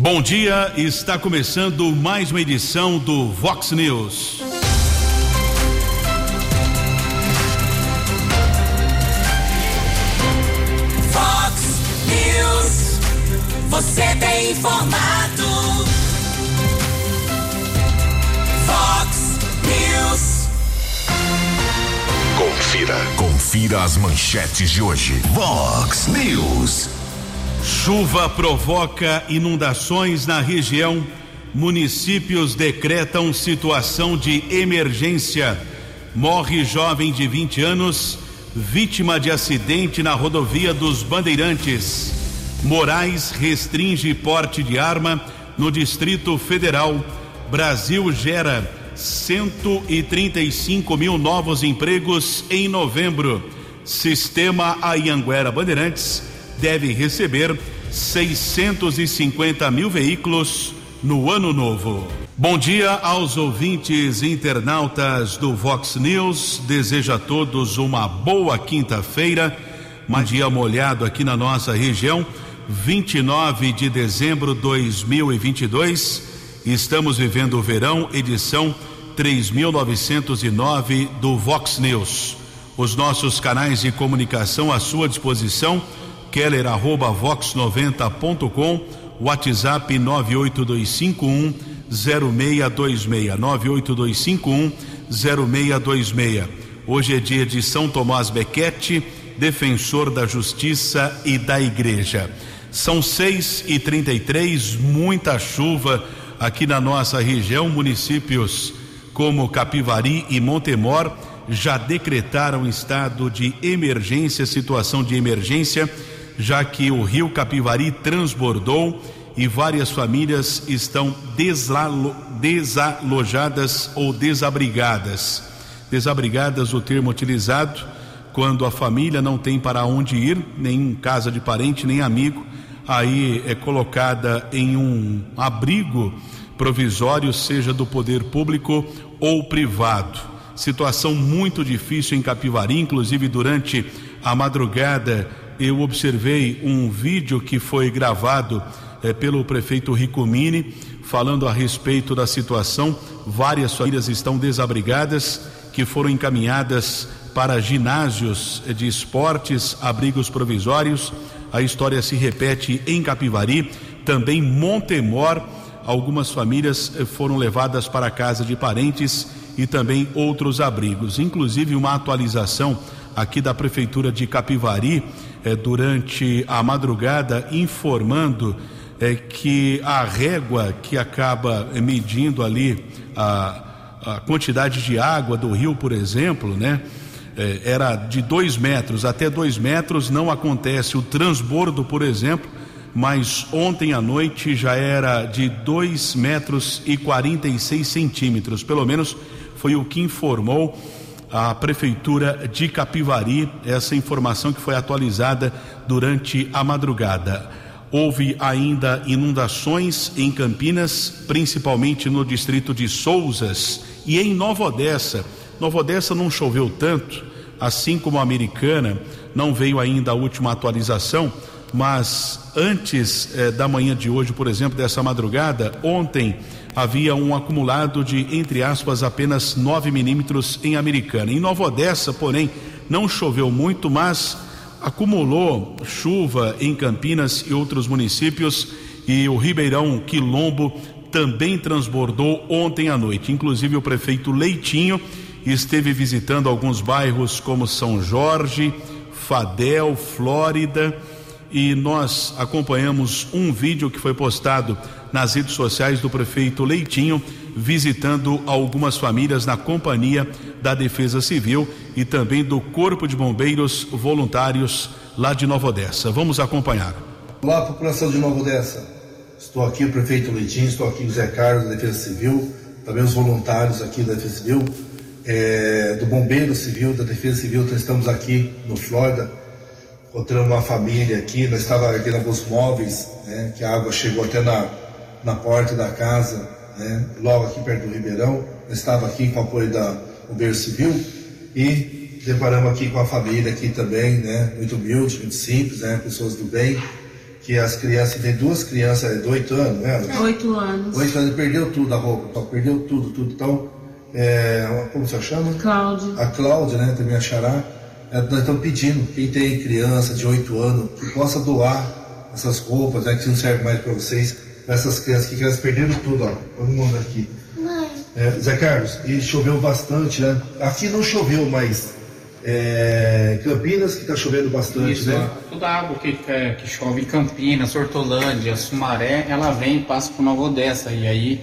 Bom dia, está começando mais uma edição do Vox News. Vox News, você tem informado. Vox News. Confira, confira as manchetes de hoje. Vox News. Chuva provoca inundações na região. Municípios decretam situação de emergência. Morre jovem de 20 anos, vítima de acidente na rodovia dos Bandeirantes. Moraes restringe porte de arma no Distrito Federal. Brasil gera 135 mil novos empregos em novembro. Sistema Ayanguera Bandeirantes deve receber 650 mil veículos no ano novo. Bom dia aos ouvintes internautas do Vox News. Desejo a todos uma boa quinta-feira. Um dia molhado aqui na nossa região. 29 de dezembro de 2022. Estamos vivendo o verão, edição 3909 do Vox News. Os nossos canais de comunicação à sua disposição keller arroba vox90.com, WhatsApp 98251 0626 98251 0626. Hoje é dia de São Tomás Bequete, defensor da justiça e da igreja. São seis e trinta e três, muita chuva aqui na nossa região, municípios como Capivari e Montemor já decretaram estado de emergência, situação de emergência já que o rio Capivari transbordou e várias famílias estão deslalo, desalojadas ou desabrigadas. Desabrigadas, o termo utilizado quando a família não tem para onde ir, nem casa de parente, nem amigo, aí é colocada em um abrigo provisório, seja do poder público ou privado. Situação muito difícil em Capivari, inclusive durante a madrugada eu observei um vídeo que foi gravado eh, pelo prefeito Ricomini falando a respeito da situação. Várias famílias estão desabrigadas que foram encaminhadas para ginásios de esportes, abrigos provisórios. A história se repete em Capivari, também Montemor. Algumas famílias eh, foram levadas para a casa de parentes e também outros abrigos. Inclusive uma atualização aqui da prefeitura de Capivari eh, durante a madrugada informando eh, que a régua que acaba medindo ali a, a quantidade de água do rio, por exemplo, né? Eh, era de dois metros até dois metros, não acontece o transbordo, por exemplo, mas ontem à noite já era de dois metros e quarenta e seis centímetros, pelo menos foi o que informou a Prefeitura de Capivari, essa informação que foi atualizada durante a madrugada. Houve ainda inundações em Campinas, principalmente no distrito de Souzas e em Nova Odessa. Nova Odessa não choveu tanto, assim como a Americana, não veio ainda a última atualização, mas antes eh, da manhã de hoje, por exemplo, dessa madrugada, ontem havia um acumulado de, entre aspas, apenas 9 milímetros em Americana. Em Nova Odessa, porém, não choveu muito, mas acumulou chuva em Campinas e outros municípios e o Ribeirão Quilombo também transbordou ontem à noite. Inclusive o prefeito Leitinho esteve visitando alguns bairros como São Jorge, Fadel, Flórida e nós acompanhamos um vídeo que foi postado nas redes sociais do prefeito Leitinho, visitando algumas famílias na companhia da Defesa Civil e também do Corpo de Bombeiros Voluntários lá de Nova Odessa. Vamos acompanhar. Olá, população de Nova Odessa. Estou aqui, o prefeito Leitinho, estou aqui o Zé Carlos da Defesa Civil, também os voluntários aqui da Defesa Civil, é, do Bombeiro Civil, da Defesa Civil, então estamos aqui no Flórida encontrando uma família aqui, nós estávamos aqui na Bus Móveis, né, que a água chegou até na, na porta da casa, né, logo aqui perto do Ribeirão. Nós estava aqui com o apoio da Bombeiro Civil e deparamos aqui com a família aqui também, né, muito humilde, muito simples, né, pessoas do bem, que as crianças, tem duas crianças de oito anos, né? Oito anos. Oito anos, perdeu tudo a roupa, então, perdeu tudo, tudo. Então, é, como você chama? Cláudia. A Cláudia, né, também a Xará, é, nós estamos pedindo, quem tem criança de oito anos, que possa doar essas roupas, né, que não servem mais para vocês, essas crianças que elas perderam tudo, ó. Vamos mandar aqui. É, Zé Carlos, e choveu bastante, né? Aqui não choveu, mas é, Campinas que está chovendo bastante, Isso, né? toda a água que, é, que chove em Campinas, Hortolândia, Sumaré, ela vem e passa por Nova Odessa. E aí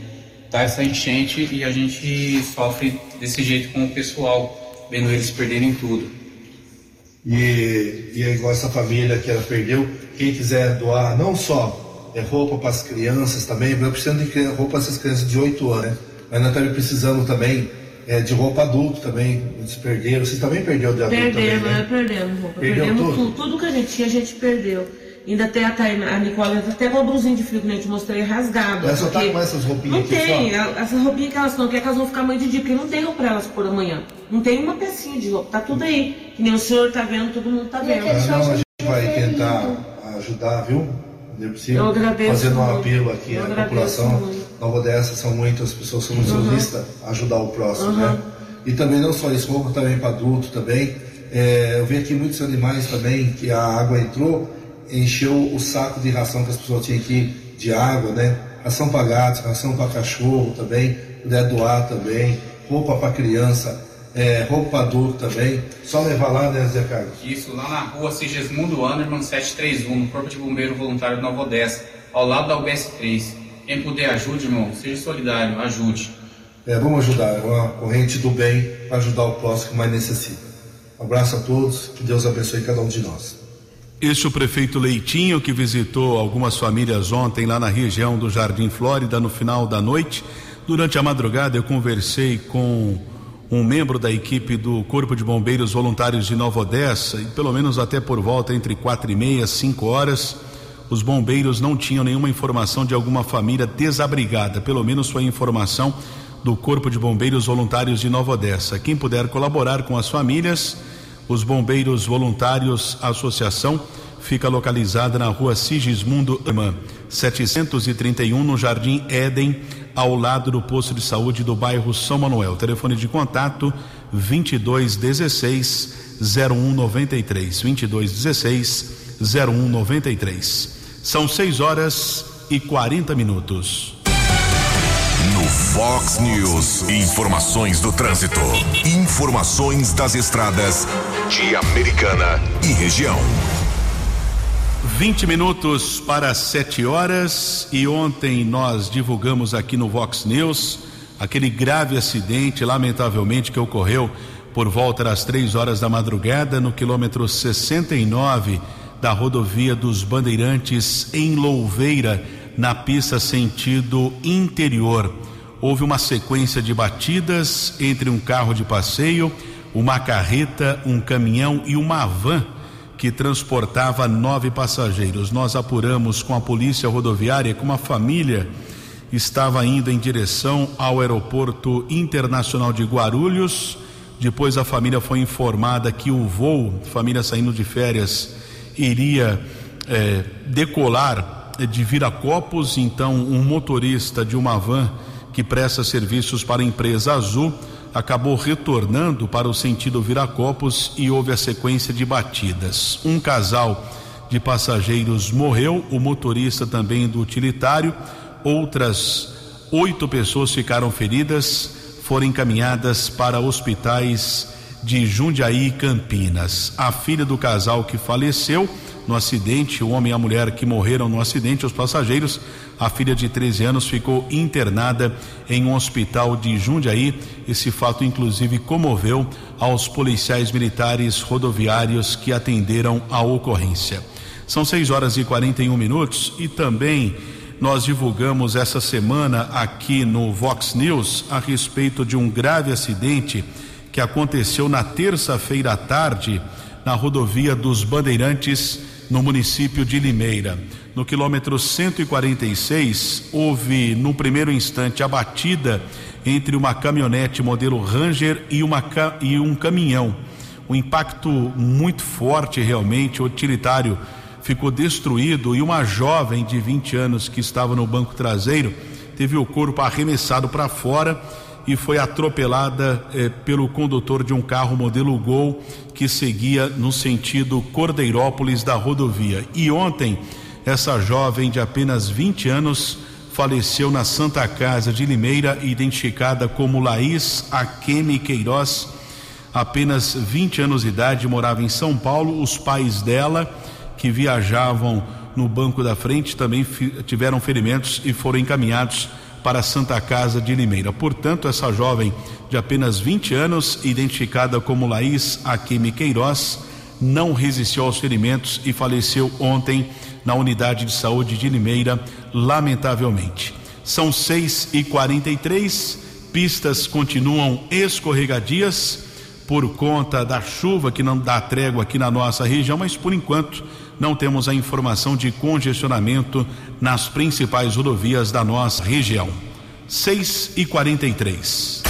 tá essa enchente e a gente sofre desse jeito com o pessoal, vendo eles perderem tudo. E, e é igual essa família que ela perdeu, quem quiser doar não só é, roupa para as crianças também, nós precisamos de roupa para essas crianças de 8 anos, né? Mas nós estamos precisando também é, de roupa adulto também, eles perderam, você também perdeu de adulto Perdemos, também, né? Perdemos roupa. Perdeu perdemos tudo? tudo. Tudo que a gente tinha, a gente perdeu. Ainda até a, a Nicole, até com a blusinha de frio que a gente mostrei rasgada. Ela só tá com essas roupinhas Não aqui tem, só? essas roupinhas que elas não querem que elas vão ficar amanhã de dia, porque não tem roupa pra elas por amanhã. Não tem uma pecinha de roupa, tá tudo aí. Que nem o senhor tá vendo, todo mundo tá vendo. Não, a gente vai tentar ajudar, viu? Agradeço Fazendo um apelo aqui à população. muito. Nova Odessa são muitas pessoas, são muito solistas, ajudar o próximo, né? E também não só isso, roupa também para adulto também. É, eu vi aqui muitos animais também que a água entrou, encheu o saco de ração que as pessoas tinham aqui de água, né? Ração para gatos, ração para cachorro também, puder doar também, roupa para criança, é, roupa para adulto também. Só levar lá, né, Zé Carlos? Isso, lá na rua Sigismundo Anderman 731, no Corpo de Bombeiro Voluntário de Nova Odessa, ao lado da UBS 3. Quem puder ajude, irmão, seja solidário, ajude. É, vamos ajudar, é uma corrente do bem para ajudar o próximo que mais necessita. Um abraço a todos, que Deus abençoe cada um de nós. Este é o prefeito Leitinho que visitou algumas famílias ontem lá na região do Jardim Flórida no final da noite. Durante a madrugada eu conversei com um membro da equipe do Corpo de Bombeiros Voluntários de Nova Odessa e pelo menos até por volta entre quatro e meia, cinco horas, os bombeiros não tinham nenhuma informação de alguma família desabrigada. Pelo menos foi a informação do Corpo de Bombeiros Voluntários de Nova Odessa. Quem puder colaborar com as famílias, os Bombeiros Voluntários Associação fica localizada na rua Sigismundo Irmã, 731, no Jardim Éden, ao lado do posto de saúde do bairro São Manuel. Telefone de contato 2216 0193. 2216 0193. São 6 horas e 40 minutos. No Fox News, informações do trânsito, informações das estradas de Americana e região. 20 minutos para 7 horas e ontem nós divulgamos aqui no Vox News aquele grave acidente, lamentavelmente, que ocorreu por volta das três horas da madrugada no quilômetro 69 da rodovia dos Bandeirantes em Louveira, na pista sentido interior. Houve uma sequência de batidas entre um carro de passeio, uma carreta, um caminhão e uma van que transportava nove passageiros. Nós apuramos com a polícia rodoviária que uma família estava indo em direção ao aeroporto internacional de Guarulhos. Depois a família foi informada que o voo, família saindo de férias, iria eh, decolar de Viracopos. Então, um motorista de uma van que presta serviços para a empresa Azul acabou retornando para o sentido Viracopos e houve a sequência de batidas. Um casal de passageiros morreu, o motorista também do utilitário, outras oito pessoas ficaram feridas, foram encaminhadas para hospitais de Jundiaí e Campinas. A filha do casal que faleceu no acidente, o homem e a mulher que morreram no acidente, os passageiros, a filha de 13 anos ficou internada em um hospital de Jundiaí. Esse fato, inclusive, comoveu aos policiais militares rodoviários que atenderam a ocorrência. São 6 horas e 41 minutos e também nós divulgamos essa semana aqui no Vox News a respeito de um grave acidente que aconteceu na terça-feira à tarde na rodovia dos Bandeirantes, no município de Limeira. No quilômetro 146, houve no primeiro instante a batida entre uma caminhonete modelo Ranger e, uma, e um caminhão. Um impacto muito forte realmente, o utilitário ficou destruído e uma jovem de 20 anos que estava no banco traseiro teve o corpo arremessado para fora e foi atropelada eh, pelo condutor de um carro modelo Gol que seguia no sentido Cordeirópolis da rodovia. E ontem, essa jovem de apenas 20 anos faleceu na Santa Casa de Limeira, identificada como Laís Akemi Queiroz, apenas 20 anos de idade, morava em São Paulo. Os pais dela, que viajavam no banco da frente, também tiveram ferimentos e foram encaminhados para a Santa Casa de Limeira. Portanto, essa jovem de apenas 20 anos, identificada como Laís Akemi Queiroz, não resistiu aos ferimentos e faleceu ontem na unidade de saúde de Limeira, lamentavelmente. São 6 e 43 pistas continuam escorregadias por conta da chuva que não dá trégua aqui na nossa região, mas por enquanto não temos a informação de congestionamento nas principais rodovias da nossa região. 6 e 43.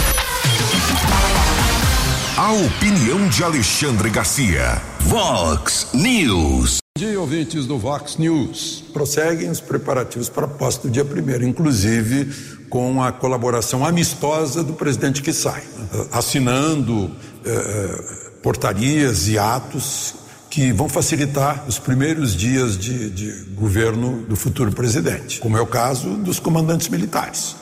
A opinião de Alexandre Garcia. Vox News. Bom dia, ouvintes do Vox News. Prosseguem os preparativos para a posse do dia primeiro, inclusive com a colaboração amistosa do presidente que sai, assinando eh, eh, portarias e atos que vão facilitar os primeiros dias de, de governo do futuro presidente, como é o caso dos comandantes militares.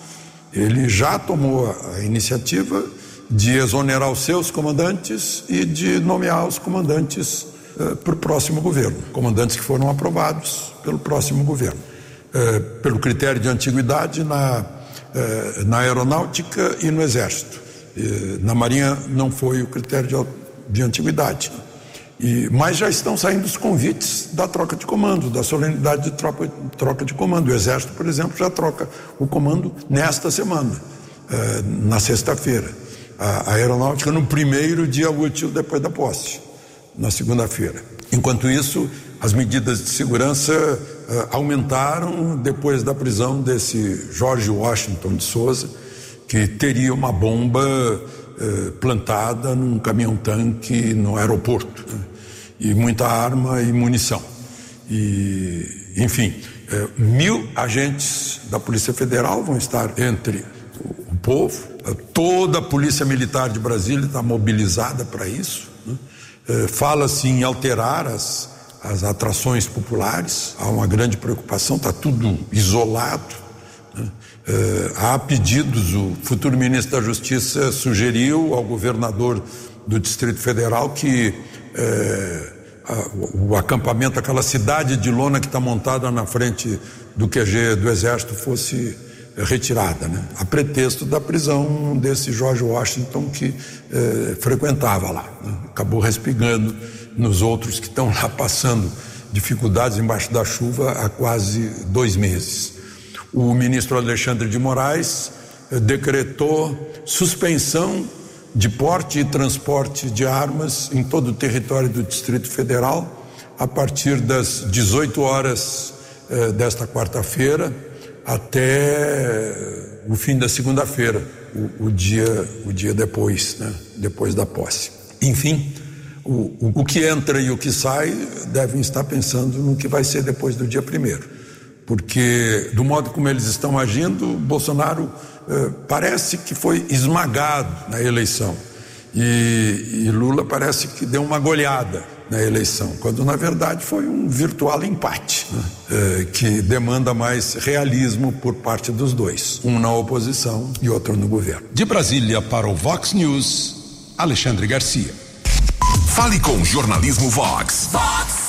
Ele já tomou a iniciativa de exonerar os seus comandantes e de nomear os comandantes uh, para o próximo governo, comandantes que foram aprovados pelo próximo governo, uh, pelo critério de antiguidade na, uh, na aeronáutica e no exército. na marinha não foi o critério de, de antiguidade. E, mas já estão saindo os convites da troca de comando, da solenidade de troca, troca de comando. O Exército, por exemplo, já troca o comando nesta semana, eh, na sexta-feira. A, a aeronáutica no primeiro dia útil depois da posse, na segunda-feira. Enquanto isso, as medidas de segurança eh, aumentaram depois da prisão desse George Washington de Souza, que teria uma bomba plantada num caminhão-tanque no aeroporto. Né? E muita arma e munição. E, enfim, eh, mil agentes da Polícia Federal vão estar entre o, o povo. Eh, toda a Polícia Militar de Brasília está mobilizada para isso. Né? Fala-se em alterar as, as atrações populares. Há uma grande preocupação, está tudo isolado. Uh, há pedidos, o futuro ministro da Justiça sugeriu ao governador do Distrito Federal que a, o acampamento, aquela cidade de lona que está montada na frente do QG do Exército fosse retirada, né? a pretexto da prisão desse George Washington que frequentava lá. Né? Acabou respingando nos outros que estão lá passando dificuldades embaixo da chuva há quase dois meses o ministro Alexandre de Moraes eh, decretou suspensão de porte e transporte de armas em todo o território do Distrito Federal a partir das 18 horas eh, desta quarta-feira até eh, o fim da segunda-feira, o, o, dia o dia depois, né? depois da posse. Enfim, o, o, o que entra e o que sai devem estar pensando no que vai ser depois do dia primeiro porque do modo como eles estão agindo, Bolsonaro eh, parece que foi esmagado na eleição e, e, Lula parece que deu uma goleada na eleição, quando na verdade foi um virtual empate né? eh, que demanda mais realismo por parte dos dois, um na oposição e outro no governo. De Brasília para o Vox News, Alexandre Garcia. Fale com o jornalismo Vox. Vox.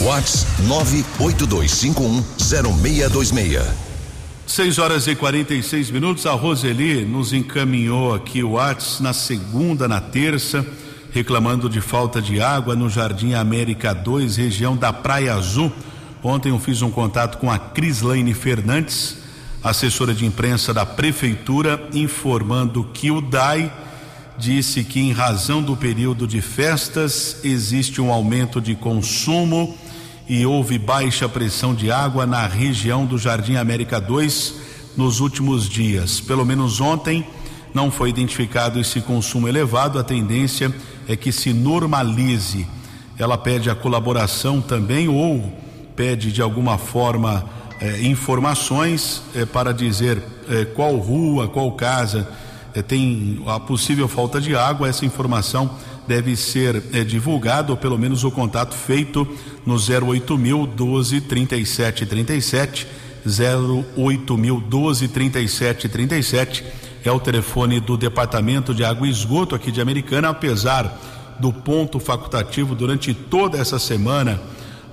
Whats 982510626. 6 horas e 46 minutos. A Roseli nos encaminhou aqui o Whats na segunda, na terça, reclamando de falta de água no Jardim América 2, região da Praia Azul. Ontem eu fiz um contato com a Crislaine Fernandes, assessora de imprensa da prefeitura, informando que o DAI disse que, em razão do período de festas, existe um aumento de consumo e houve baixa pressão de água na região do Jardim América 2 nos últimos dias. Pelo menos ontem não foi identificado esse consumo elevado, a tendência é que se normalize. ela pede a colaboração também ou pede de alguma forma eh, informações eh, para dizer eh, qual rua, qual casa tem a possível falta de água, essa informação deve ser divulgada, ou pelo menos o contato feito no 08000 12 37 37, 08000 12 37 37 é o telefone do Departamento de Água e Esgoto aqui de Americana, apesar do ponto facultativo durante toda essa semana,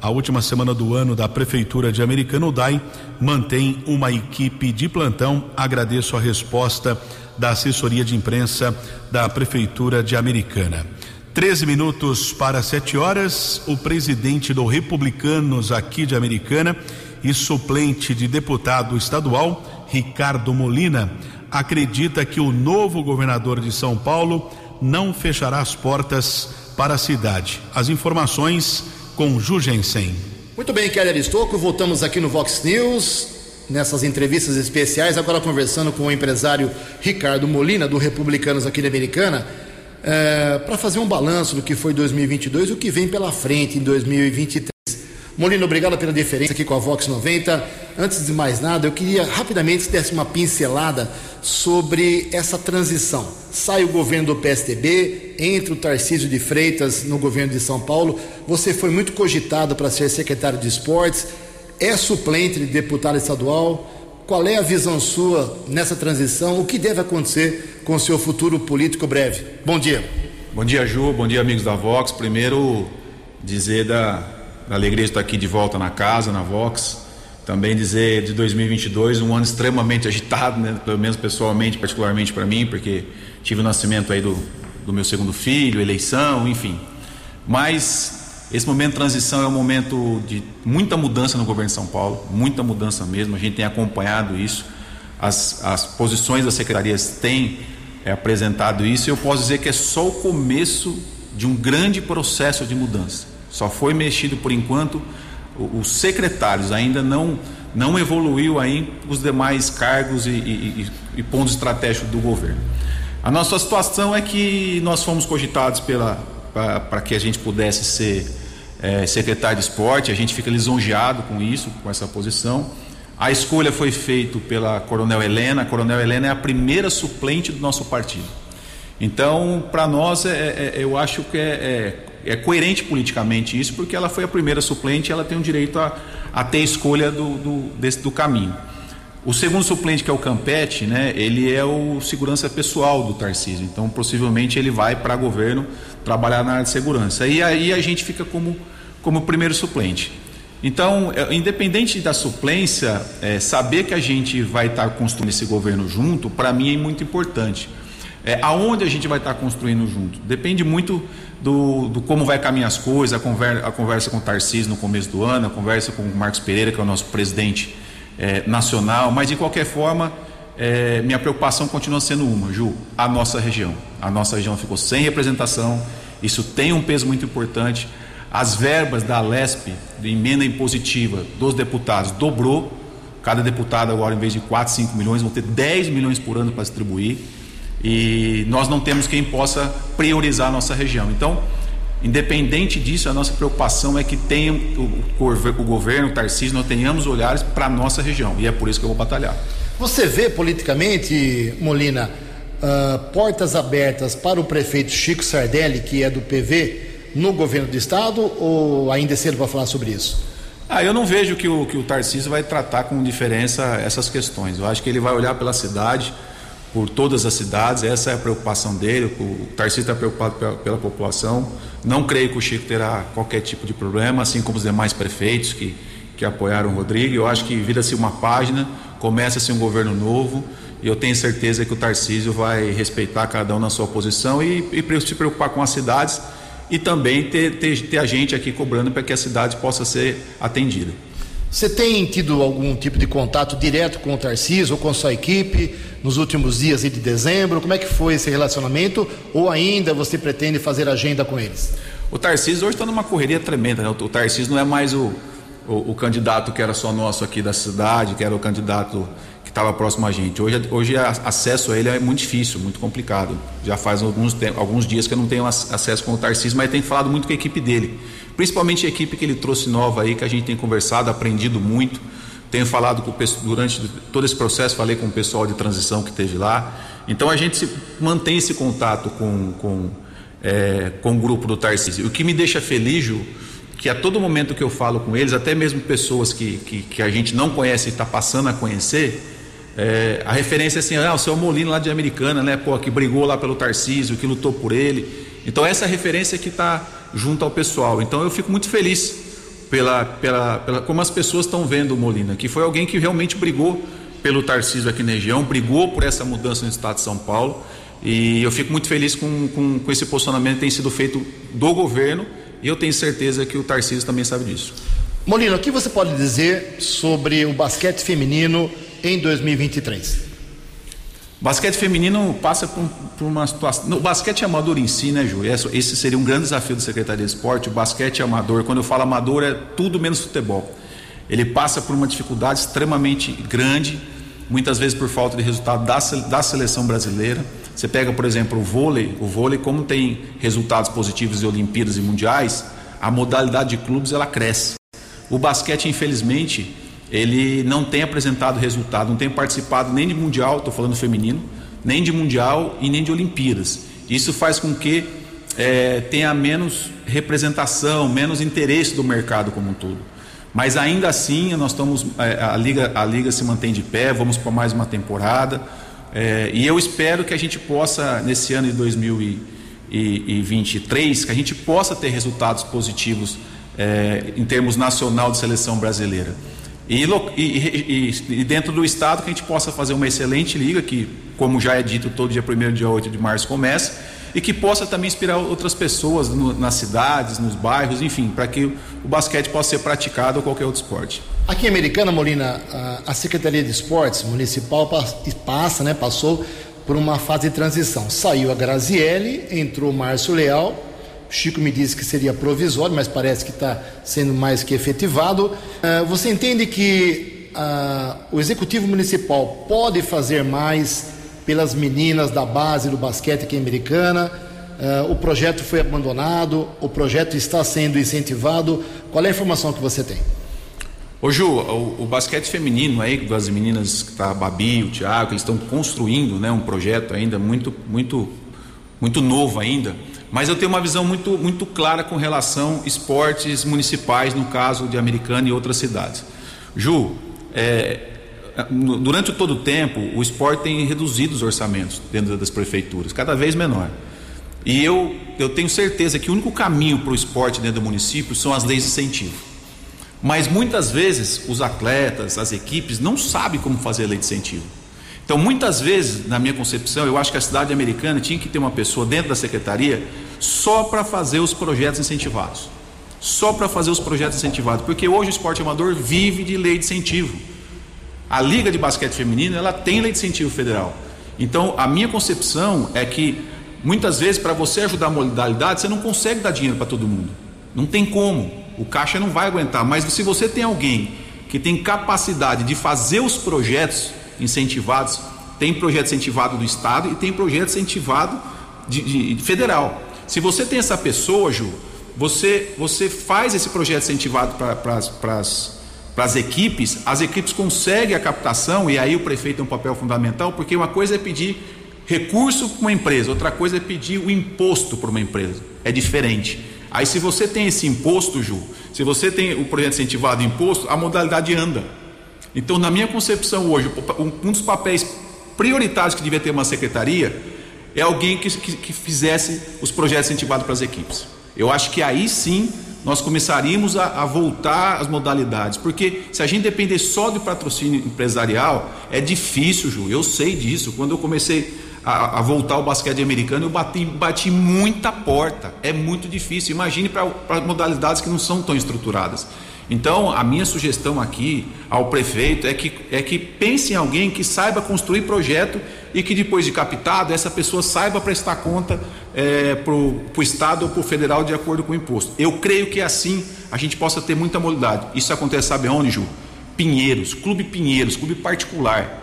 a última semana do ano da Prefeitura de Americana, o DAI mantém uma equipe de plantão. Agradeço a resposta da assessoria de imprensa da Prefeitura de Americana. 13 minutos para 7 horas, o presidente do Republicanos aqui de Americana e suplente de deputado estadual, Ricardo Molina, acredita que o novo governador de São Paulo não fechará as portas para a cidade. As informações com Jugensen. Muito bem, Keller Estocco, voltamos aqui no Vox News, nessas entrevistas especiais, agora conversando com o empresário Ricardo Molina, do Republicanos aqui da Americana, é, para fazer um balanço do que foi 2022 e o que vem pela frente em 2023. Molina, obrigado pela deferência aqui com a Vox 90. Antes de mais nada, eu queria rapidamente que desse uma pincelada sobre essa transição. Sai o governo do PSDB, entra o Tarcísio de Freitas no governo de São Paulo. Você foi muito cogitado para ser secretário de esportes, é suplente de deputado estadual. Qual é a visão sua nessa transição? O que deve acontecer com o seu futuro político breve? Bom dia. Bom dia, Ju. Bom dia, amigos da Vox. Primeiro, dizer da a alegria de estar aqui de volta na casa, na Vox. Também dizer de 2022, um ano extremamente agitado, né? pelo menos pessoalmente, particularmente para mim, porque tive o nascimento aí do, do meu segundo filho, eleição, enfim. Mas esse momento de transição é um momento de muita mudança no governo de São Paulo, muita mudança mesmo. A gente tem acompanhado isso, as, as posições das secretarias têm é, apresentado isso. E eu posso dizer que é só o começo de um grande processo de mudança. Só foi mexido por enquanto os secretários, ainda não não evoluiu aí os demais cargos e, e, e pontos estratégicos do governo. A nossa situação é que nós fomos cogitados para que a gente pudesse ser é, secretário de esporte, a gente fica lisonjeado com isso, com essa posição. A escolha foi feita pela Coronel Helena, a Coronel Helena é a primeira suplente do nosso partido. Então, para nós, é, é, eu acho que é, é é coerente politicamente isso, porque ela foi a primeira suplente e ela tem o direito a, a ter escolha do, do, desse, do caminho. O segundo suplente, que é o Campete, né, ele é o segurança pessoal do Tarcísio, então possivelmente ele vai para governo trabalhar na área de segurança. E aí a gente fica como, como primeiro suplente. Então, é, independente da suplência, é, saber que a gente vai estar construindo esse governo junto, para mim é muito importante. É, aonde a gente vai estar construindo junto? Depende muito do, do como vai caminhar as coisas, a conversa, a conversa com o Tarcísio no começo do ano, a conversa com o Marcos Pereira, que é o nosso presidente é, nacional, mas de qualquer forma, é, minha preocupação continua sendo uma, Ju, a nossa região. A nossa região ficou sem representação, isso tem um peso muito importante. As verbas da LESP, de emenda impositiva dos deputados, dobrou. Cada deputado agora, em vez de 4, 5 milhões, vão ter 10 milhões por ano para distribuir e nós não temos quem possa priorizar a nossa região. Então, independente disso, a nossa preocupação é que tenha o, o governo, o Tarcísio, nós tenhamos olhares para a nossa região e é por isso que eu vou batalhar. Você vê politicamente, Molina, uh, portas abertas para o prefeito Chico Sardelli, que é do PV, no governo do estado ou ainda é cedo para falar sobre isso? Ah, eu não vejo que o, que o Tarcísio vai tratar com diferença essas questões. Eu acho que ele vai olhar pela cidade, por todas as cidades, essa é a preocupação dele. O Tarcísio está preocupado pela, pela, população. Não creio que o Chico terá qualquer tipo de problema, assim como os demais prefeitos que, que apoiaram o Rodrigo. Eu acho que vira-se uma página, começa-se um governo novo e eu tenho certeza que o Tarcísio vai respeitar cada um na sua posição e, e se preocupar com as cidades e também ter, ter, ter a gente aqui cobrando para que a cidade possa ser atendida. Você tem tido algum tipo de contato direto com o Tarcísio ou com sua equipe nos últimos dias de dezembro? Como é que foi esse relacionamento? Ou ainda você pretende fazer agenda com eles? O Tarcísio hoje está numa correria tremenda. Né? O Tarcísio não é mais o, o, o, candidato que era só nosso aqui da cidade, que era o candidato estava próximo a gente. Hoje, hoje acesso a ele é muito difícil, muito complicado. Já faz alguns, alguns dias que eu não tenho acesso com o Tarcísio, mas tenho falado muito com a equipe dele. Principalmente a equipe que ele trouxe nova aí, que a gente tem conversado, aprendido muito. Tenho falado com o durante todo esse processo, falei com o pessoal de transição que teve lá. Então a gente se, mantém esse contato com, com, é, com o grupo do Tarcísio. O que me deixa feliz, Ju, que a todo momento que eu falo com eles, até mesmo pessoas que, que, que a gente não conhece e está passando a conhecer, é, a referência é assim, ah, o seu Molino lá de Americana, né, pô, que brigou lá pelo Tarcísio, que lutou por ele. Então essa referência que está junto ao pessoal. Então eu fico muito feliz pela, pela, pela como as pessoas estão vendo o Molina, que foi alguém que realmente brigou pelo Tarcísio aqui na região, brigou por essa mudança no estado de São Paulo. E eu fico muito feliz com, com, com esse posicionamento que tem sido feito do governo e eu tenho certeza que o Tarcísio também sabe disso. Molina, o que você pode dizer sobre o basquete feminino em 2023? Basquete feminino passa por, por uma situação. O basquete amador em si, né, Ju? Esse seria um grande desafio da Secretaria de Esporte. O basquete amador, quando eu falo amador, é tudo menos futebol. Ele passa por uma dificuldade extremamente grande, muitas vezes por falta de resultado da, da seleção brasileira. Você pega, por exemplo, o vôlei. O vôlei, como tem resultados positivos em Olimpíadas e Mundiais, a modalidade de clubes ela cresce. O basquete, infelizmente, ele não tem apresentado resultado, não tem participado nem de mundial, estou falando feminino, nem de mundial e nem de Olimpíadas. Isso faz com que é, tenha menos representação, menos interesse do mercado como um todo. Mas ainda assim, nós estamos é, a liga a liga se mantém de pé, vamos para mais uma temporada é, e eu espero que a gente possa nesse ano de 2023 que a gente possa ter resultados positivos é, em termos nacional de seleção brasileira. E, e, e, dentro do estado que a gente possa fazer uma excelente liga, que, como já é dito, todo dia 1 dia 8 de março começa, e que possa também inspirar outras pessoas no, nas cidades, nos bairros, enfim, para que o basquete possa ser praticado ou qualquer outro esporte. Aqui em Americana, Molina, a, Secretaria de Esportes Municipal passa, né, passou por uma fase de transição. Saiu a Grazielli, entrou o Márcio Leal, Chico me disse que seria provisório, mas parece que está sendo mais que efetivado. Uh, você entende que uh, o Executivo Municipal pode fazer mais pelas meninas da base do basquete aqui Americana? Uh, o projeto foi abandonado, o projeto está sendo incentivado. Qual é a informação que você tem? Ô Ju, o, o basquete feminino aí, das meninas que tá a Babi, o Thiago, eles estão construindo né, um projeto ainda muito, muito, muito novo ainda mas eu tenho uma visão muito, muito clara com relação esportes municipais, no caso de Americana e outras cidades. Ju, é, durante todo o tempo, o esporte tem reduzido os orçamentos dentro das prefeituras, cada vez menor. E eu, eu tenho certeza que o único caminho para o esporte dentro do município são as leis de incentivo. Mas muitas vezes os atletas, as equipes não sabem como fazer a lei de incentivo. Então, muitas vezes, na minha concepção, eu acho que a cidade americana tinha que ter uma pessoa dentro da secretaria só para fazer os projetos incentivados. Só para fazer os projetos incentivados, porque hoje o esporte amador vive de lei de incentivo. A Liga de Basquete Feminino, ela tem lei de incentivo federal. Então, a minha concepção é que muitas vezes para você ajudar a modalidade, você não consegue dar dinheiro para todo mundo. Não tem como. O caixa não vai aguentar, mas se você tem alguém que tem capacidade de fazer os projetos incentivados. Tem projeto incentivado do Estado e tem projeto incentivado de, de federal. Se você tem essa pessoa, Ju, você, você faz esse projeto incentivado para as equipes, as equipes conseguem a captação, e aí o prefeito tem um papel fundamental, porque uma coisa é pedir recurso para uma empresa, outra coisa é pedir o imposto para uma empresa. É diferente. Aí, se você tem esse imposto, Ju, se você tem o projeto incentivado imposto, a modalidade anda. Então, na minha concepção hoje, um dos papéis prioritários que devia ter uma secretaria é alguém que, que, que fizesse os projetos incentivados para as equipes. Eu acho que aí sim nós começaríamos a, a, voltar às modalidades, porque se a gente depender só do patrocínio empresarial, é difícil, Ju. Eu sei disso. Quando eu comecei a, a voltar ao basquete americano, eu bati, bati muita porta. É muito difícil. Imagine para modalidades que não são tão estruturadas. Então, a minha sugestão aqui ao prefeito é que, é que pense em alguém que saiba construir projeto e que depois de captado, essa pessoa saiba prestar conta é, para o Estado ou para o federal de acordo com o imposto. Eu creio que assim a gente possa ter muita mobilidade. Isso acontece, sabe onde, Ju? Pinheiros, Clube Pinheiros, clube particular.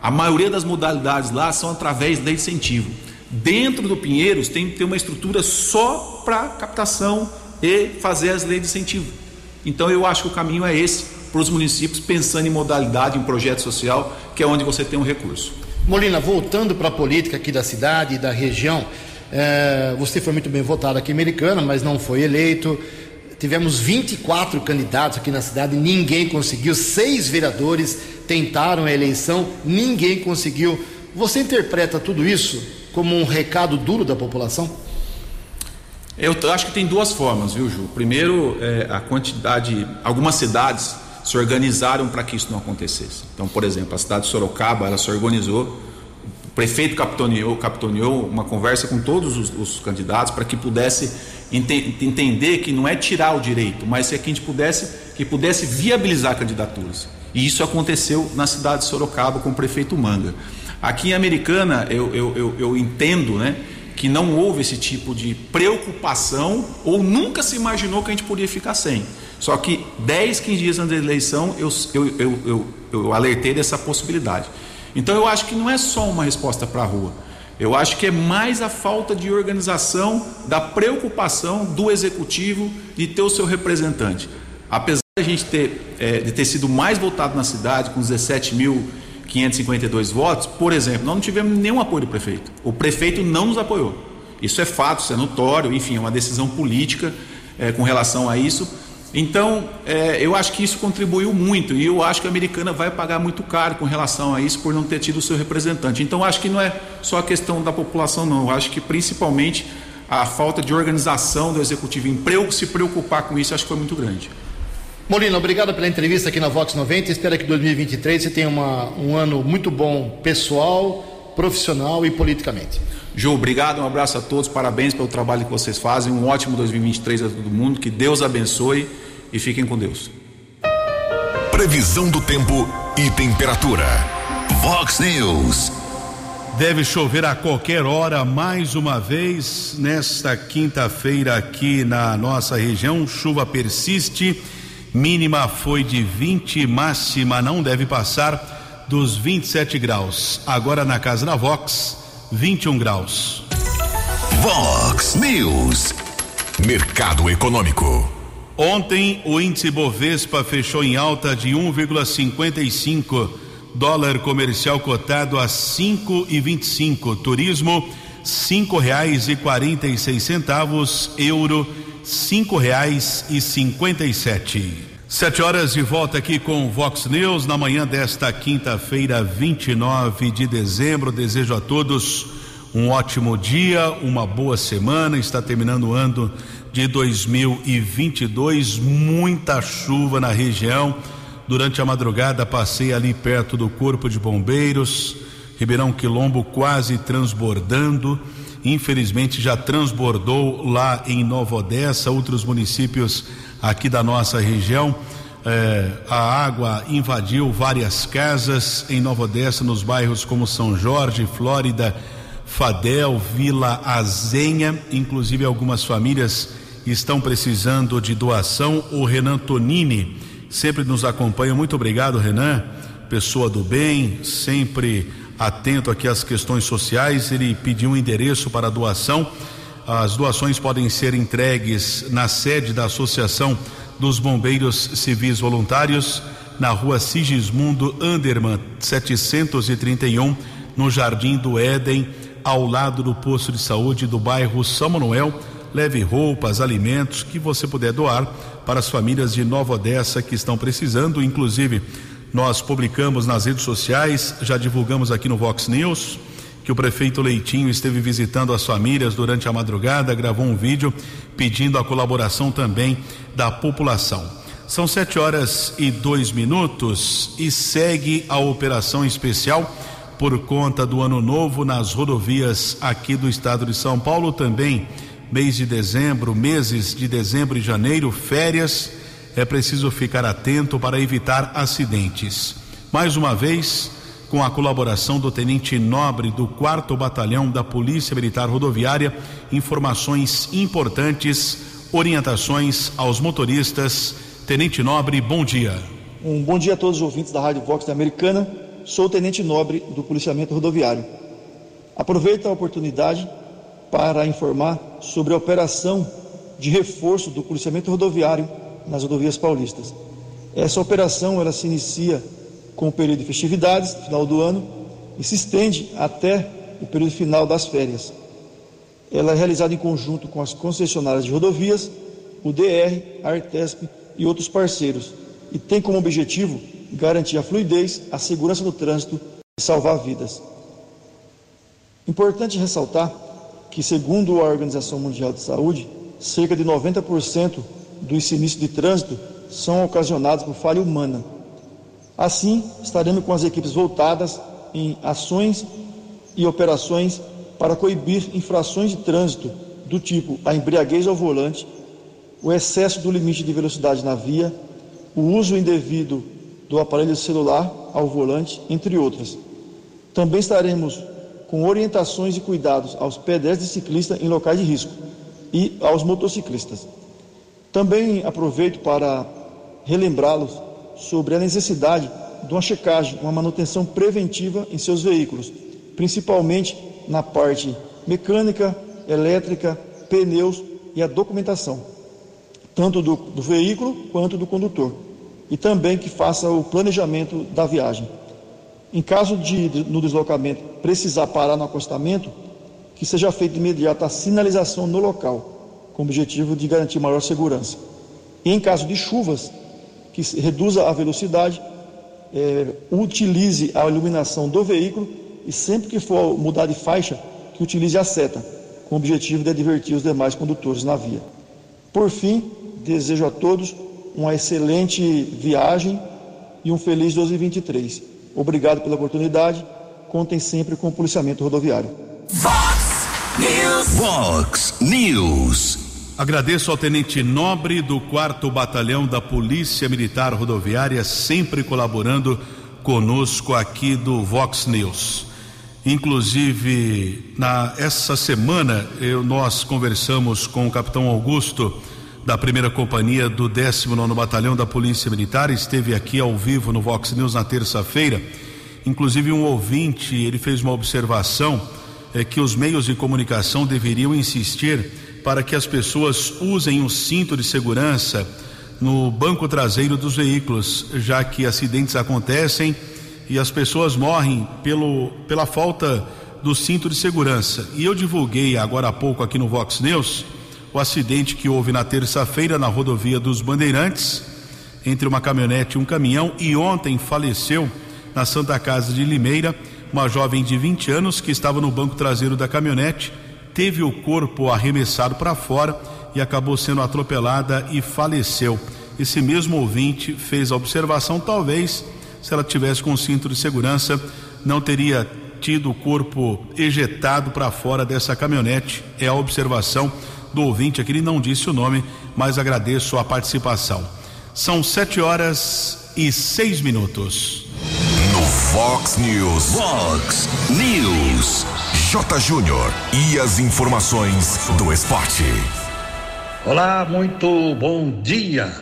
A maioria das modalidades lá são através de incentivo. Dentro do Pinheiros tem que ter uma estrutura só para captação e fazer as leis de incentivo. Então eu acho que o caminho é esse para os municípios pensando em modalidade, em projeto social, que é onde você tem um recurso. Molina, voltando para a política aqui da cidade e da região, é, você foi muito bem votado aqui em Americana, mas não foi eleito. Tivemos 24 candidatos aqui na cidade, ninguém conseguiu. Seis vereadores tentaram a eleição, ninguém conseguiu. Você interpreta tudo isso como um recado duro da população? Eu acho que tem duas formas, viu, Ju? Primeiro, é, a quantidade. Algumas cidades se organizaram para que isso não acontecesse. Então, por exemplo, a cidade de Sorocaba, ela se organizou, o prefeito capitaneou, capitaneou uma conversa com todos os, os candidatos para que pudesse ente, entender que não é tirar o direito, mas é que a gente pudesse, que pudesse viabilizar candidaturas. E isso aconteceu na cidade de Sorocaba com o prefeito Manga. Aqui em Americana, eu, eu, eu, eu entendo, né? Que não houve esse tipo de preocupação ou nunca se imaginou que a gente podia ficar sem. Só que 10, 15 dias antes da eleição eu, eu, eu, eu, eu alertei dessa possibilidade. Então eu acho que não é só uma resposta para a rua. Eu acho que é mais a falta de organização, da preocupação do executivo de ter o seu representante. Apesar de a gente ter, é, de ter sido mais votado na cidade, com 17.552 votos, por exemplo, nós não tivemos nenhum apoio do prefeito. O prefeito não nos apoiou. Isso é fato, isso é notório, enfim, é uma decisão política é, com relação a isso. Então, é, eu acho que isso contribuiu muito e eu acho que a americana vai pagar muito caro com relação a isso por não ter tido o seu representante. Então, acho que não é só a questão da população, não. Eu acho que principalmente a falta de organização do executivo em se preocupar com isso, acho que foi muito grande. Molina, obrigado pela entrevista aqui na Vox 90. Espero que 2023 você tenha uma, um ano muito bom pessoal, profissional e politicamente. Ju, obrigado, um abraço a todos, parabéns pelo trabalho que vocês fazem, um ótimo 2023 a todo mundo, que Deus abençoe e fiquem com Deus. Previsão do tempo e temperatura. Vox News. Deve chover a qualquer hora, mais uma vez, nesta quinta-feira aqui na nossa região. Chuva persiste, mínima foi de 20, máxima não deve passar dos 27 graus. Agora na casa da Vox. 21 graus. Vox News. Mercado Econômico. Ontem o índice Bovespa fechou em alta de 1,55. Dólar comercial cotado a 5,25. Turismo cinco reais e quarenta e seis centavos. Euro cinco reais e cinquenta e sete. Sete horas de volta aqui com o Vox News na manhã desta quinta-feira, 29 de dezembro. Desejo a todos um ótimo dia, uma boa semana. Está terminando o ano de 2022. Muita chuva na região. Durante a madrugada passei ali perto do Corpo de Bombeiros, Ribeirão Quilombo quase transbordando. Infelizmente já transbordou lá em Nova Odessa, outros municípios aqui da nossa região. É, a água invadiu várias casas em Nova Odessa, nos bairros como São Jorge, Flórida, Fadel, Vila Azenha. Inclusive, algumas famílias estão precisando de doação. O Renan Tonini sempre nos acompanha. Muito obrigado, Renan, pessoa do bem, sempre atento aqui às questões sociais. Ele pediu um endereço para doação as doações podem ser entregues na sede da Associação dos Bombeiros Civis Voluntários, na rua Sigismundo Anderman, 731, no Jardim do Éden, ao lado do posto de saúde do bairro São Manuel. Leve roupas, alimentos que você puder doar para as famílias de Nova Odessa que estão precisando. Inclusive, nós publicamos nas redes sociais, já divulgamos aqui no Vox News que o prefeito Leitinho esteve visitando as famílias durante a madrugada, gravou um vídeo pedindo a colaboração também da população. São sete horas e dois minutos e segue a operação especial por conta do ano novo nas rodovias aqui do estado de São Paulo também mês de dezembro, meses de dezembro e janeiro, férias, é preciso ficar atento para evitar acidentes. Mais uma vez, com a colaboração do Tenente Nobre do 4 Batalhão da Polícia Militar Rodoviária, informações importantes, orientações aos motoristas. Tenente Nobre, bom dia. Um bom dia a todos os ouvintes da Rádio Vox da Americana. sou tenente nobre do policiamento rodoviário. Aproveito a oportunidade para informar sobre a operação de reforço do policiamento rodoviário nas rodovias paulistas. Essa operação ela se inicia com o período de festividades, final do ano, e se estende até o período final das férias. Ela é realizada em conjunto com as concessionárias de rodovias, o DR, a Artesp e outros parceiros, e tem como objetivo garantir a fluidez, a segurança do trânsito e salvar vidas. Importante ressaltar que, segundo a Organização Mundial de Saúde, cerca de 90% dos sinistros de trânsito são ocasionados por falha humana. Assim, estaremos com as equipes voltadas em ações e operações para coibir infrações de trânsito do tipo a embriaguez ao volante, o excesso do limite de velocidade na via, o uso indevido do aparelho celular ao volante, entre outras. Também estaremos com orientações e cuidados aos pedestres e ciclistas em locais de risco e aos motociclistas. Também aproveito para relembrá-los sobre a necessidade de uma checagem, uma manutenção preventiva em seus veículos, principalmente na parte mecânica, elétrica, pneus e a documentação, tanto do, do veículo quanto do condutor. E também que faça o planejamento da viagem. Em caso de, no deslocamento, precisar parar no acostamento, que seja feita de imediato a sinalização no local, com o objetivo de garantir maior segurança. E em caso de chuvas, que reduza a velocidade, é, utilize a iluminação do veículo e sempre que for mudar de faixa, que utilize a seta, com o objetivo de advertir os demais condutores na via. Por fim, desejo a todos uma excelente viagem e um feliz 2023. Obrigado pela oportunidade. Contem sempre com o policiamento rodoviário. Fox News. Fox News. Agradeço ao Tenente Nobre do 4 Batalhão da Polícia Militar Rodoviária, sempre colaborando conosco aqui do Vox News. Inclusive, na essa semana, eu, nós conversamos com o capitão Augusto da primeira companhia do 19 Batalhão da Polícia Militar, esteve aqui ao vivo no Vox News na terça-feira. Inclusive, um ouvinte ele fez uma observação é, que os meios de comunicação deveriam insistir para que as pessoas usem o cinto de segurança no banco traseiro dos veículos, já que acidentes acontecem e as pessoas morrem pelo, pela falta do cinto de segurança. E eu divulguei agora há pouco aqui no Vox News o acidente que houve na terça-feira na rodovia dos Bandeirantes, entre uma caminhonete e um caminhão, e ontem faleceu na Santa Casa de Limeira uma jovem de 20 anos que estava no banco traseiro da caminhonete, teve o corpo arremessado para fora e acabou sendo atropelada e faleceu. Esse mesmo ouvinte fez a observação, talvez, se ela tivesse com cinto de segurança, não teria tido o corpo ejetado para fora dessa caminhonete. É a observação do ouvinte aqui, ele não disse o nome, mas agradeço a participação. São sete horas e seis minutos. No Fox News. Fox News. J. Júnior. E as informações do esporte. Olá, muito bom dia.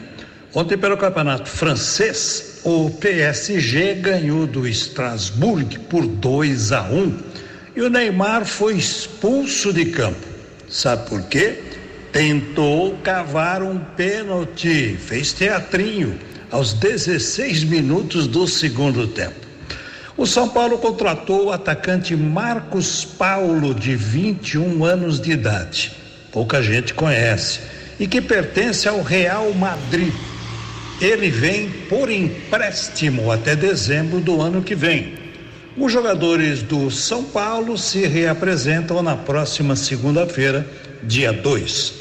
Ontem, pelo Campeonato Francês, o PSG ganhou do Strasbourg por 2 a 1 um, e o Neymar foi expulso de campo. Sabe por quê? Tentou cavar um pênalti, fez teatrinho aos 16 minutos do segundo tempo. O São Paulo contratou o atacante Marcos Paulo, de 21 anos de idade. Pouca gente conhece. E que pertence ao Real Madrid. Ele vem por empréstimo até dezembro do ano que vem. Os jogadores do São Paulo se reapresentam na próxima segunda-feira, dia 2.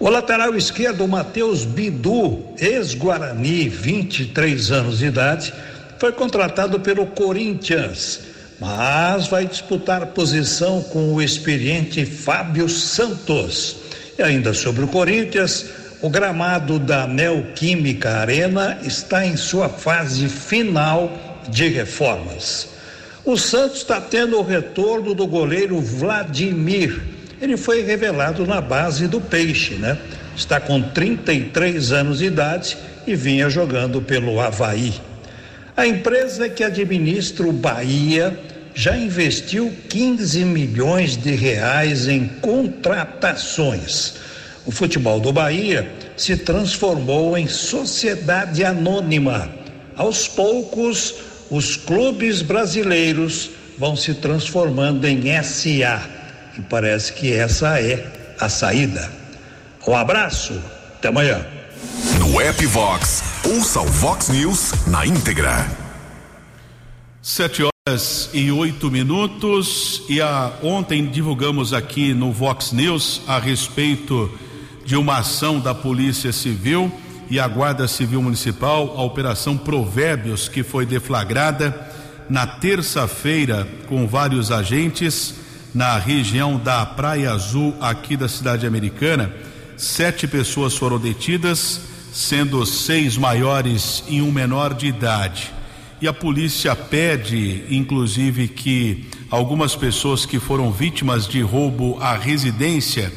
O lateral esquerdo, Matheus Bidu, ex-Guarani, 23 anos de idade, foi contratado pelo Corinthians, mas vai disputar posição com o experiente Fábio Santos. E ainda sobre o Corinthians, o gramado da Neoquímica Arena está em sua fase final de reformas. O Santos está tendo o retorno do goleiro Vladimir. Ele foi revelado na base do Peixe, né? Está com 33 anos de idade e vinha jogando pelo Havaí. A empresa que administra o Bahia já investiu 15 milhões de reais em contratações. O futebol do Bahia se transformou em sociedade anônima. Aos poucos, os clubes brasileiros vão se transformando em SA. E parece que essa é a saída. Um abraço, até amanhã. No app ouça o Vox News na íntegra. Sete horas e oito minutos e a, ontem divulgamos aqui no Vox News a respeito de uma ação da Polícia Civil e a Guarda Civil Municipal, a Operação Provérbios, que foi deflagrada na terça-feira com vários agentes na região da Praia Azul, aqui da cidade americana. Sete pessoas foram detidas, sendo seis maiores e um menor de idade. E a polícia pede, inclusive, que algumas pessoas que foram vítimas de roubo à residência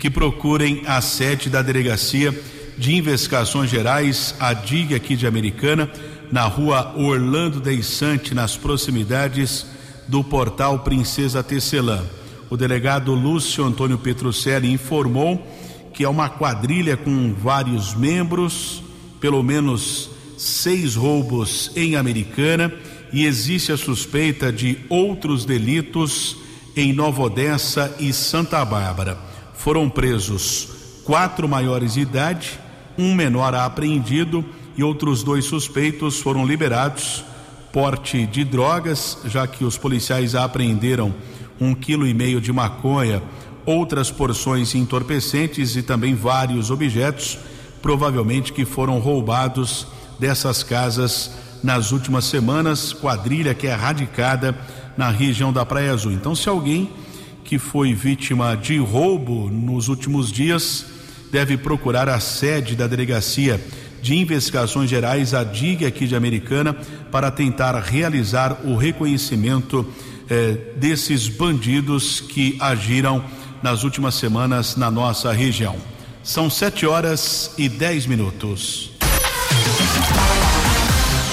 que procurem a sede da delegacia de investigações gerais, a DIG aqui de Americana, na rua Orlando Deissante, nas proximidades do portal Princesa Tecelã. O delegado Lúcio Antônio Petrucelli informou que é uma quadrilha com vários membros, pelo menos seis roubos em Americana e existe a suspeita de outros delitos em Nova Odessa e Santa Bárbara. Foram presos quatro maiores de idade, um menor apreendido e outros dois suspeitos foram liberados. Porte de drogas, já que os policiais apreenderam um quilo e meio de maconha, outras porções entorpecentes e também vários objetos, provavelmente que foram roubados dessas casas nas últimas semanas. Quadrilha que é radicada na região da Praia Azul. Então, se alguém que foi vítima de roubo nos últimos dias deve procurar a sede da delegacia de investigações gerais, a DIG aqui de Americana, para tentar realizar o reconhecimento eh, desses bandidos que agiram nas últimas semanas na nossa região. São sete horas e dez minutos.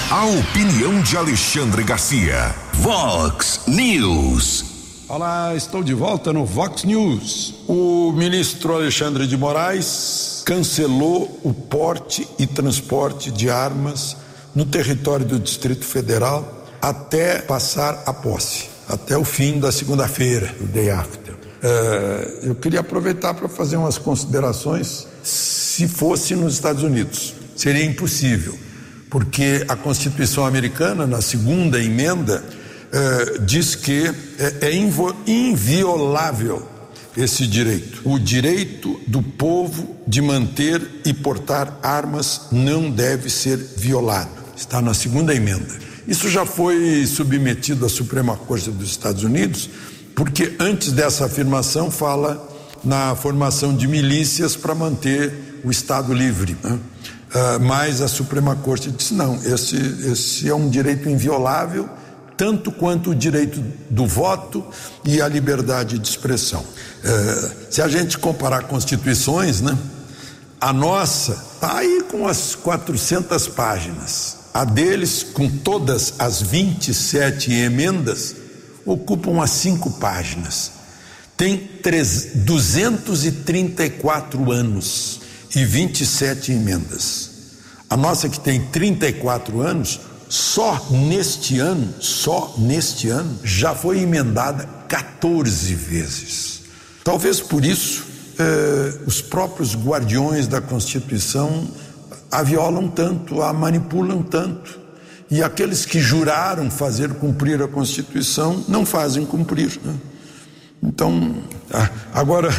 A opinião de Alexandre Garcia. Vox News. Olá, estou de volta no Vox News. O ministro Alexandre de Moraes cancelou o porte e transporte de armas no território do Distrito Federal até passar a posse, até o fim da segunda-feira, o day after. É, eu queria aproveitar para fazer umas considerações. Se fosse nos Estados Unidos, seria impossível, porque a Constituição americana, na segunda emenda, é, diz que é, é inviolável esse direito. O direito do povo de manter e portar armas não deve ser violado. Está na segunda emenda. Isso já foi submetido à Suprema Corte dos Estados Unidos porque antes dessa afirmação fala na formação de milícias para manter o Estado livre. Né? Uh, mas a Suprema Corte disse: não, esse, esse é um direito inviolável, tanto quanto o direito do voto e a liberdade de expressão. Uh, se a gente comparar constituições, né, a nossa está aí com as 400 páginas, a deles, com todas as 27 emendas, ocupam as cinco páginas. Tem 3, 234 anos e 27 emendas. A nossa que tem 34 anos, só neste ano, só neste ano, já foi emendada 14 vezes. Talvez por isso eh, os próprios guardiões da Constituição a violam tanto, a manipulam tanto e aqueles que juraram fazer cumprir a Constituição não fazem cumprir. Né? Então, agora,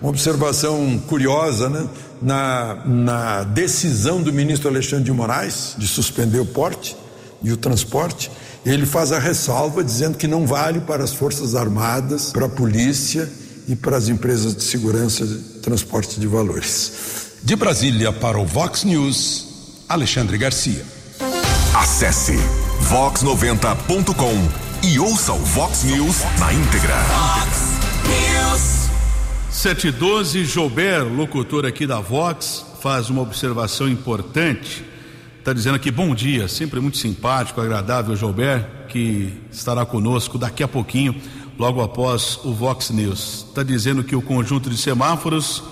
uma observação curiosa, né? na, na decisão do ministro Alexandre de Moraes de suspender o porte e o transporte, ele faz a ressalva dizendo que não vale para as Forças Armadas, para a polícia e para as empresas de segurança de transporte de valores. De Brasília para o Vox News, Alexandre Garcia. Acesse vox90.com e ouça o Vox News na íntegra. Vox News. 712 Joubert, locutor aqui da Vox, faz uma observação importante. Está dizendo aqui, bom dia, sempre muito simpático, agradável, Gilbert, que estará conosco daqui a pouquinho, logo após o Vox News. Está dizendo que o conjunto de semáforos,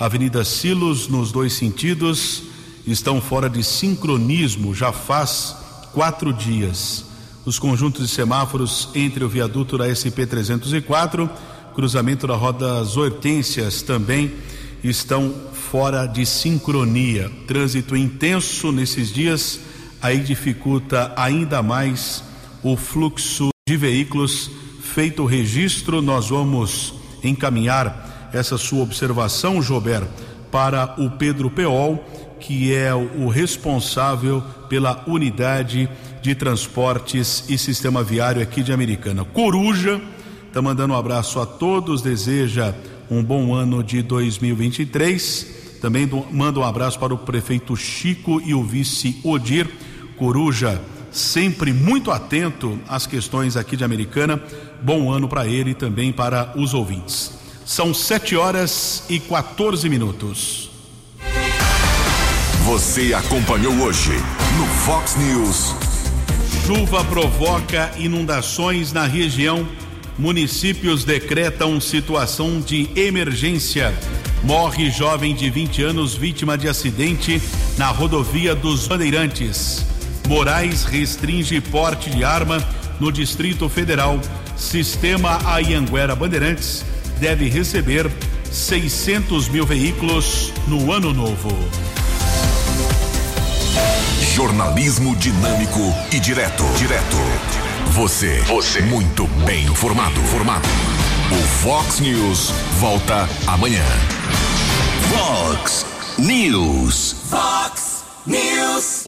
Avenida Silos, nos dois sentidos, estão fora de sincronismo já faz quatro dias. Os conjuntos de semáforos entre o viaduto da SP-304, cruzamento da Roda Hortências também estão fora de sincronia. Trânsito intenso nesses dias, aí dificulta ainda mais o fluxo de veículos. Feito o registro, nós vamos encaminhar essa sua observação, Jober, para o Pedro Peol, que é o responsável pela unidade de transportes e sistema viário aqui de Americana. Coruja, está mandando um abraço a todos, deseja um bom ano de 2023. Também manda um abraço para o prefeito Chico e o vice Odir Coruja, sempre muito atento às questões aqui de Americana. Bom ano para ele e também para os ouvintes. São 7 horas e 14 minutos. Você acompanhou hoje no Fox News. Chuva provoca inundações na região. Municípios decretam situação de emergência. Morre jovem de 20 anos vítima de acidente na rodovia dos Bandeirantes. Moraes restringe porte de arma no Distrito Federal. Sistema Ayanguera Bandeirantes deve receber 600 mil veículos no ano novo. Jornalismo dinâmico e direto. Direto. Você. Você. Muito bem informado. Formado. O Fox News volta amanhã. Fox News. Fox News.